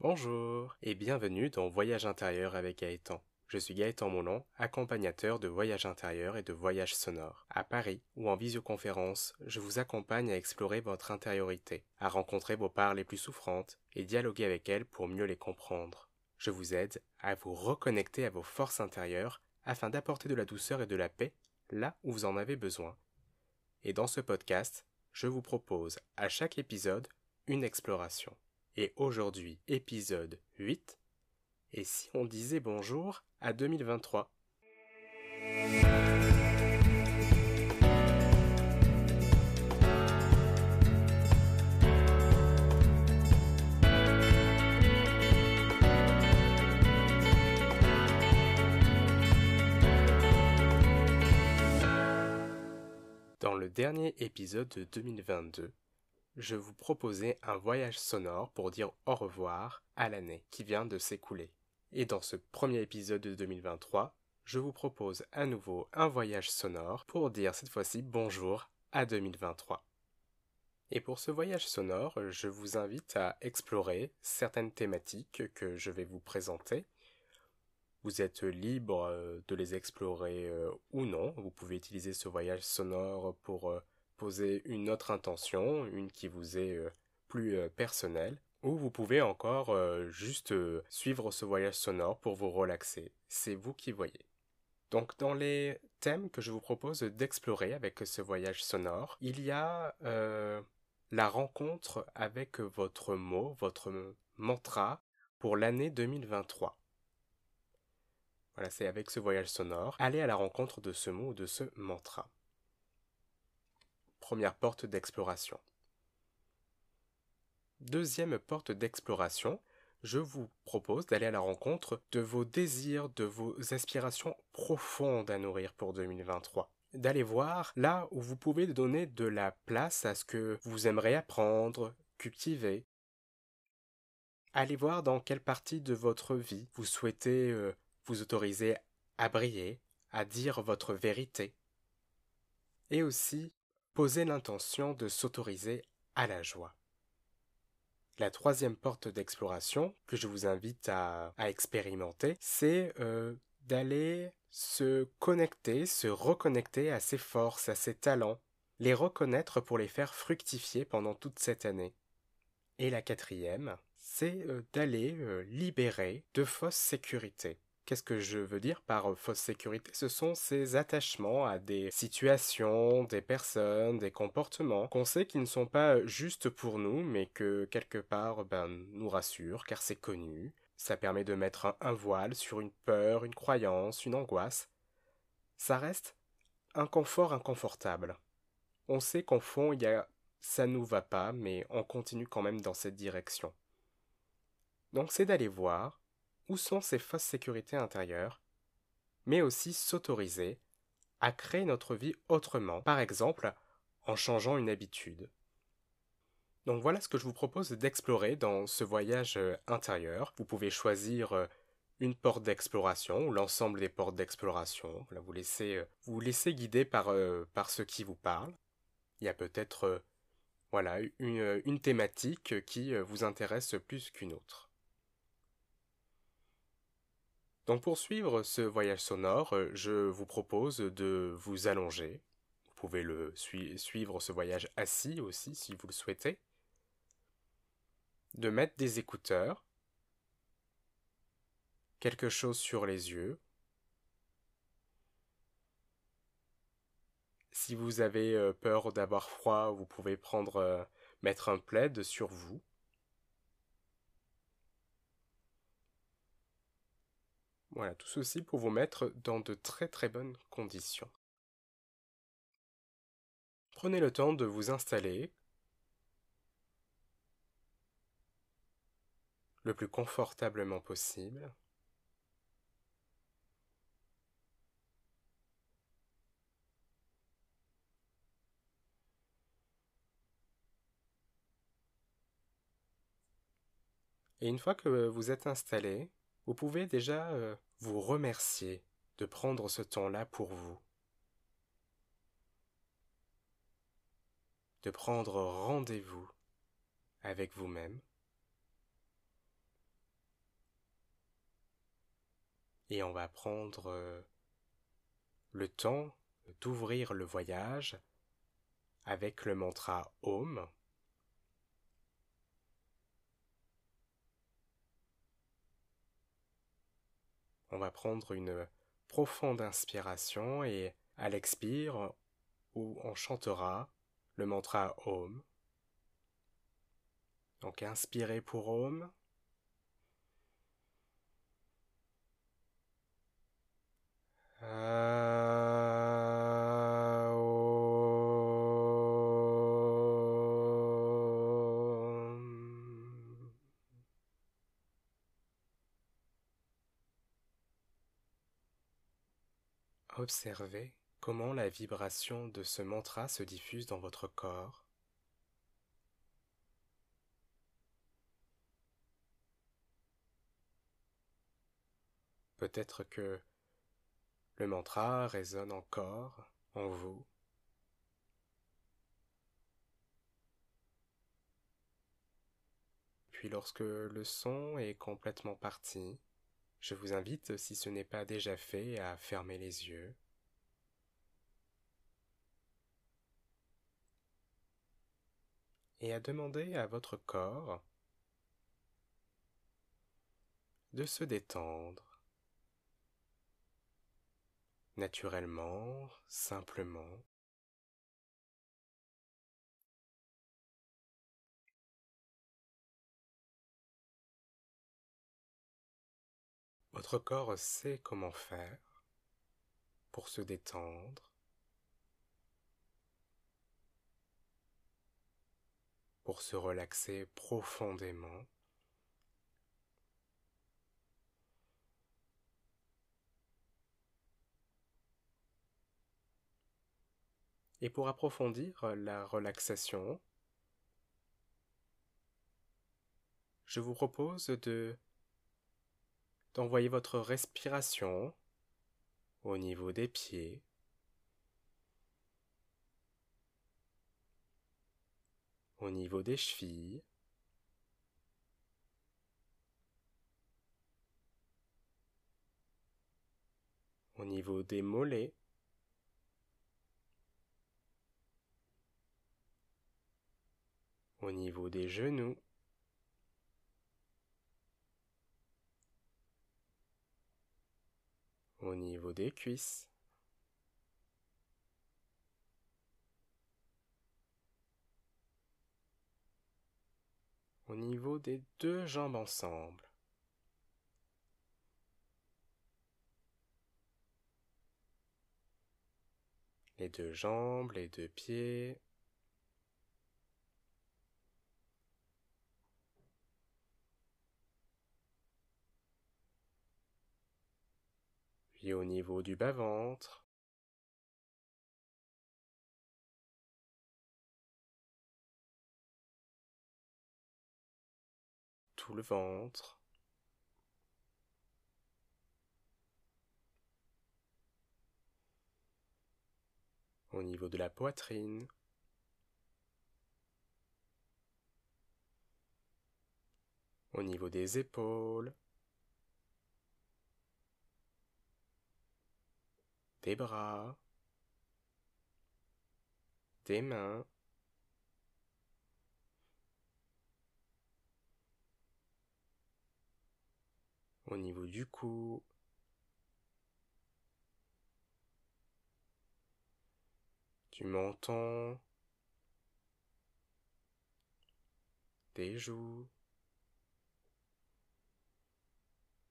Bonjour et bienvenue dans Voyage intérieur avec Gaëtan. Je suis Gaëtan Moulon, accompagnateur de voyage intérieur et de voyage sonore. À Paris ou en visioconférence, je vous accompagne à explorer votre intériorité, à rencontrer vos parts les plus souffrantes et dialoguer avec elles pour mieux les comprendre. Je vous aide à vous reconnecter à vos forces intérieures afin d'apporter de la douceur et de la paix là où vous en avez besoin. Et dans ce podcast, je vous propose à chaque épisode une exploration. Et aujourd'hui, épisode 8. Et si on disait bonjour à 2023 Dans le dernier épisode de 2022, je vous proposais un voyage sonore pour dire au revoir à l'année qui vient de s'écouler. Et dans ce premier épisode de 2023, je vous propose à nouveau un voyage sonore pour dire cette fois-ci bonjour à 2023. Et pour ce voyage sonore, je vous invite à explorer certaines thématiques que je vais vous présenter. Vous êtes libre euh, de les explorer euh, ou non. Vous pouvez utiliser ce voyage sonore pour euh, poser une autre intention, une qui vous est euh, plus euh, personnelle, ou vous pouvez encore euh, juste suivre ce voyage sonore pour vous relaxer. C'est vous qui voyez. Donc dans les thèmes que je vous propose d'explorer avec ce voyage sonore, il y a la rencontre avec votre mot, votre mantra pour l'année 2023. Voilà, c'est avec ce voyage sonore, allez à la rencontre de ce mot ou de ce mantra première porte d'exploration. Deuxième porte d'exploration, je vous propose d'aller à la rencontre de vos désirs, de vos aspirations profondes à nourrir pour 2023. D'aller voir là où vous pouvez donner de la place à ce que vous aimeriez apprendre, cultiver. Allez voir dans quelle partie de votre vie vous souhaitez euh, vous autoriser à briller, à dire votre vérité. Et aussi Posez l'intention de s'autoriser à la joie. La troisième porte d'exploration que je vous invite à, expérimenter, c'est euh, d'aller se connecter, se reconnecter à ses forces, à ses talents, les reconnaître pour les faire fructifier pendant toute cette année. Et la quatrième, c'est euh, d'aller euh, libérer de fausses sécurités. Qu'est-ce que je veux dire par euh, fausse sécurité? Ce sont ces attachements à des situations, des personnes, des comportements qu'on sait qu'ils ne sont pas juste pour nous, mais que quelque part ben, nous rassurent, car c'est connu. Ça permet de mettre un, voile sur une peur, une croyance, une angoisse. Ça reste un confort inconfortable. On sait qu'en fond, il y a ça nous va pas, mais on continue quand même dans cette direction. Donc c'est d'aller voir où sont ces fausses sécurités intérieures, mais aussi s'autoriser à créer notre vie autrement, par exemple en changeant une habitude. Donc voilà ce que je vous propose d'explorer dans ce voyage euh, intérieur. Vous pouvez choisir euh, une porte d'exploration ou l'ensemble des portes d'exploration. vous laissez euh, vous, laissez guider par, ce qui vous parle. Il y a peut-être voilà une thématique qui vous intéresse plus qu'une autre. Donc pour suivre ce voyage sonore, euh, je vous propose de vous allonger. Vous pouvez le suivre ce voyage assis aussi si vous le souhaitez. De mettre des écouteurs, quelque chose sur les yeux. Si vous avez euh, peur d'avoir froid, vous pouvez prendre euh, mettre un plaid sur vous. Voilà, tout ceci pour vous mettre dans de très très bonnes conditions. Prenez le temps de vous installer le plus confortablement possible. Et une fois que vous êtes installé, vous pouvez déjà euh, vous remercier de prendre ce temps-là pour vous, de prendre rendez-vous avec vous-même, et on va prendre euh, le temps d'ouvrir le voyage avec le mantra Om. On va prendre une profonde inspiration et à l'expire, où on chantera le mantra Om. Donc inspirez pour Om. Observez comment la vibration de ce mantra se diffuse dans votre corps. Peut-être que le mantra résonne encore en vous. Puis lorsque le son est complètement parti, je vous invite, si ce n'est pas déjà fait, à fermer les yeux. Et à demander à votre corps de se détendre naturellement, simplement. Votre corps sait comment faire pour se détendre, pour se relaxer profondément. Et pour approfondir la relaxation, je vous propose de d'envoyer votre respiration au niveau des pieds. au niveau des chevilles, au niveau des mollets, au niveau des genoux, au niveau des cuisses. au niveau des deux jambes ensemble. Les deux jambes, les deux pieds. Au niveau du bas-ventre. tout le ventre. Au niveau de la poitrine. Au niveau des épaules. Des bras. Des mains. au niveau du cou, du menton, des joues,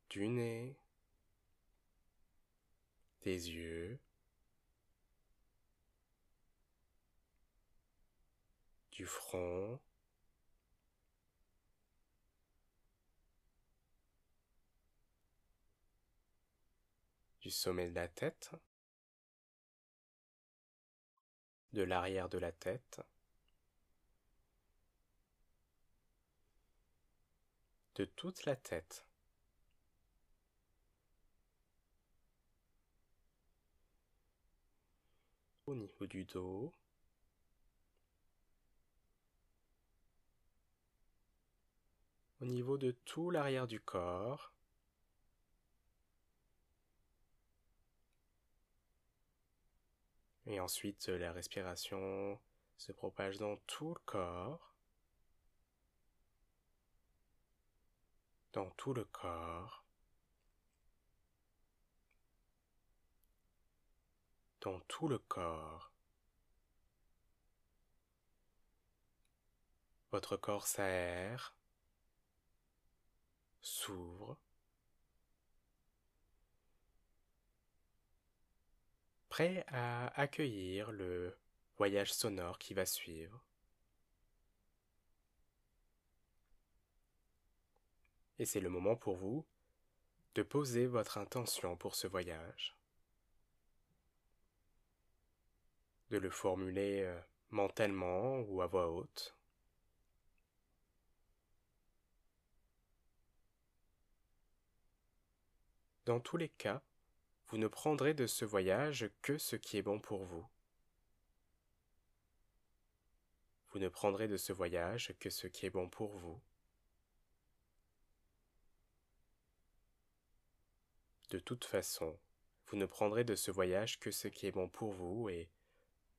du nez, yeux, du front, du sommet de la tête, de l'arrière de la tête, de toute la tête. au niveau du dos. Au niveau de tout l'arrière du corps. Et ensuite, la respiration se propage dans tout le corps. Dans tout le corps. Tout le corps. Votre corps s'aère, s'ouvre, prêt à accueillir le voyage sonore qui va suivre. Et c'est le moment pour vous de poser votre intention pour ce voyage, de le formuler euh, mentalement ou à voix haute. Dans tous les cas, vous ne prendrez de ce voyage que ce qui est bon pour vous. Vous ne prendrez de ce voyage que ce qui est bon pour vous. De toute façon, vous ne prendrez de ce voyage que ce qui est bon pour vous et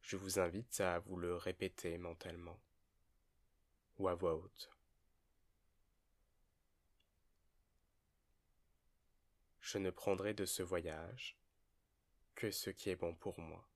je vous invite à vous le répéter mentalement ou à voix haute. je ne prendrai de ce voyage que ce qui est bon pour moi.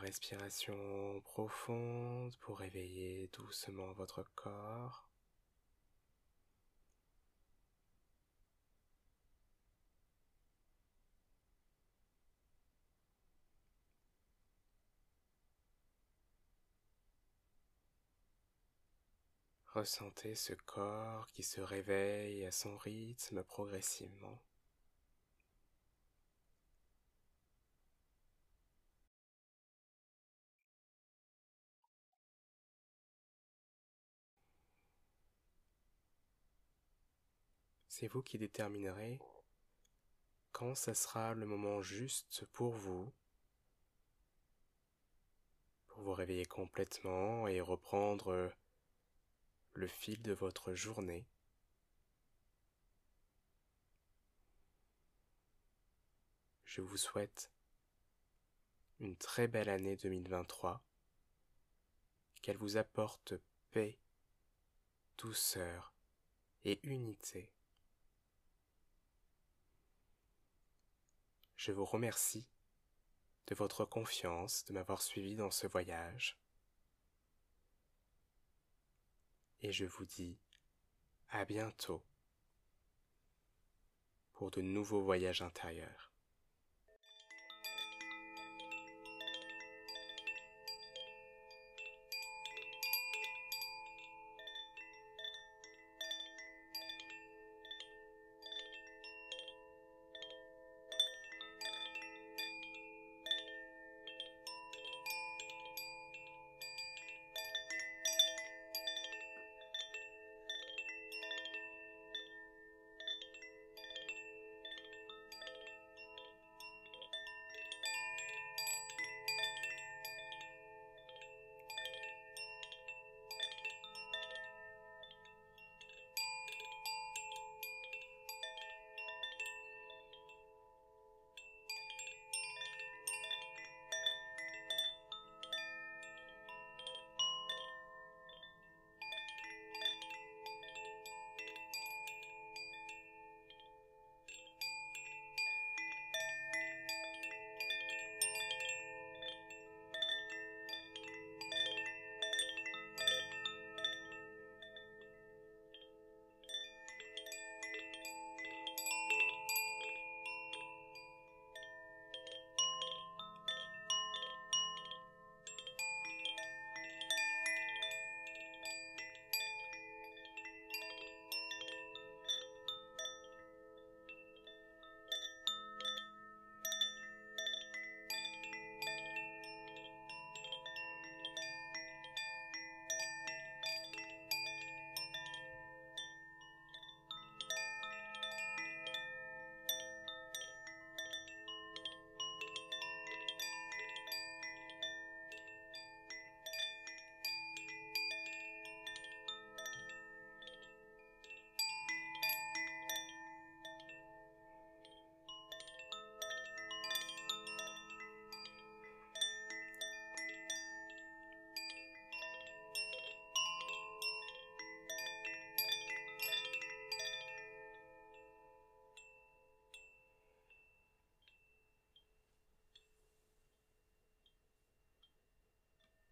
Respiration profonde pour réveiller doucement votre corps. Ressentez ce corps qui se réveille à son rythme progressivement. C'est vous qui déterminerez quand ce sera le moment juste pour vous, pour vous réveiller complètement et reprendre le fil de votre journée. Je vous souhaite une très belle année 2023, qu'elle vous apporte paix, douceur et unité. Je vous remercie de votre confiance, de m'avoir suivi dans ce voyage. Et je vous dis à bientôt pour de nouveaux voyages intérieurs.